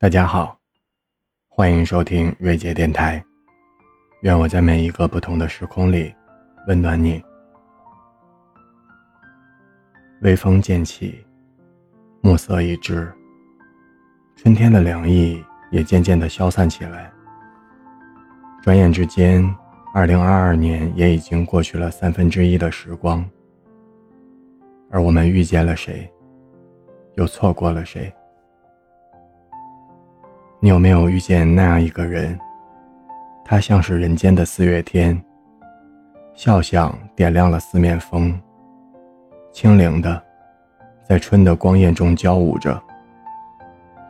大家好，欢迎收听瑞杰电台。愿我在每一个不同的时空里温暖你。微风渐起，暮色已至，春天的凉意也渐渐的消散起来。转眼之间，二零二二年也已经过去了三分之一的时光。而我们遇见了谁，又错过了谁？你有没有遇见那样一个人？他像是人间的四月天，笑响点亮了四面风，轻灵的，在春的光艳中交舞着。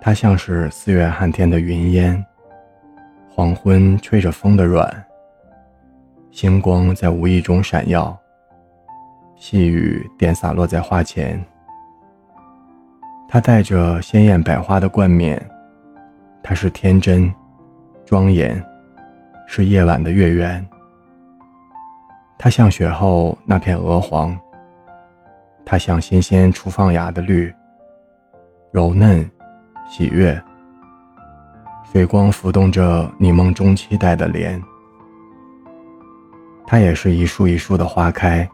他像是四月寒天的云烟，黄昏吹着风的软，星光在无意中闪耀，细雨点洒落在花前。他带着鲜艳百花的冠冕。它是天真、庄严，是夜晚的月圆。它像雪后那片鹅黄，它像新鲜初放芽的绿，柔嫩、喜悦。水光浮动着你梦中期待的莲。它也是一树一树的花开，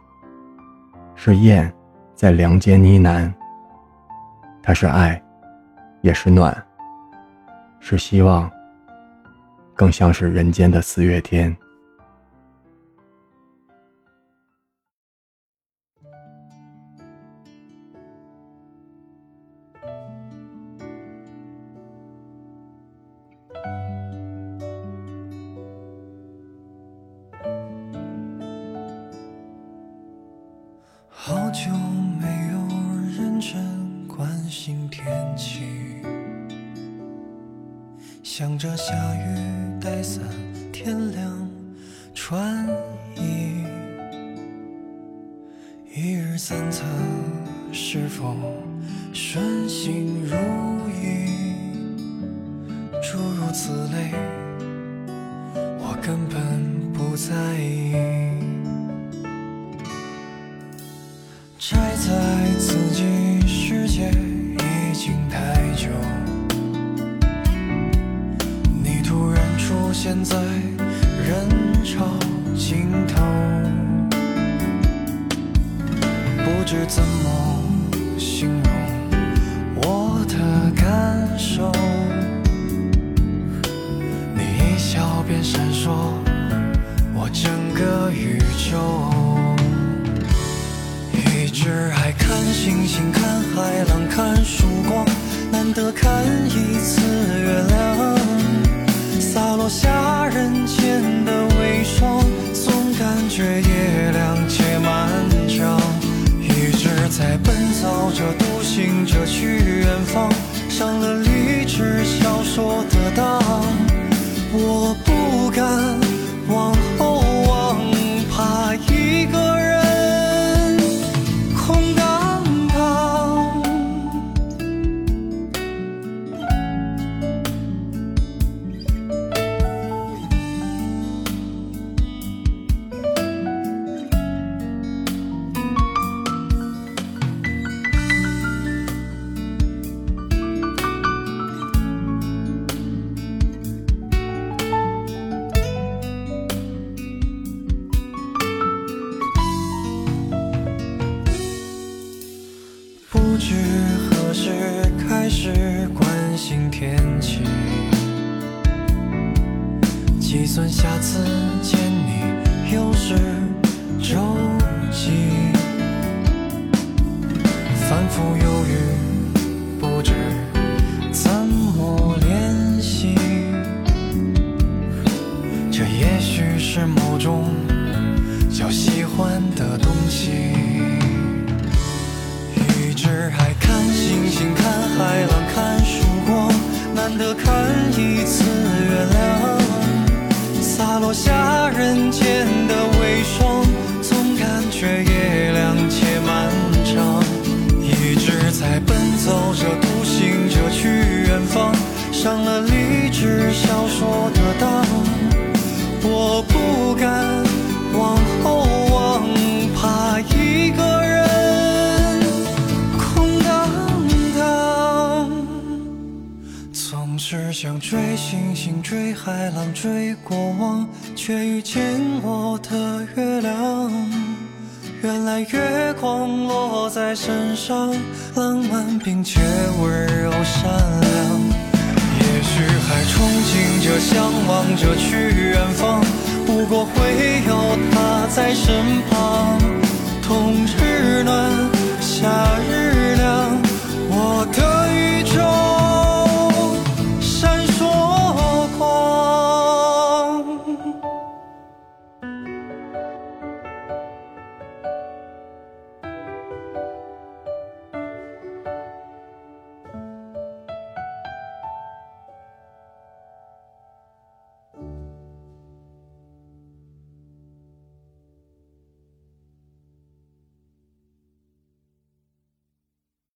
是燕在梁间呢喃。它是爱，也是暖。是希望，更像是人间的四月天。好久没有认真关心天气。想着下雨带伞，天亮穿衣。一日三餐是否顺心如意？诸如此类，我根本不在意。宅在自己世界已经太久。现在人潮尽头，不知怎么形容我的感受。你一笑便闪烁我整个宇宙，一直爱看星星，看海浪，看曙光，难得看一次月亮。洒落下人间的微霜，总感觉夜凉且漫长。一直在奔走着，独行着去远方，上了励志小说的当，我不敢不知何时开始关心天气计算下次见你又是周几？反复犹豫，不知怎么联系。这也许是某种叫喜欢的东西。一直爱看星星，看海浪，看曙光，难得看一次月亮。洒落下人间的微霜，总感觉夜凉且漫长。一直在奔走着，独行着去远方，上了励志小说的当。我不敢想追星星，追海浪，追过往，却遇见我的月亮。原来月光落在身上，浪漫并且温柔善良。也许还憧憬着，向往着去远方，不过会有他在身旁。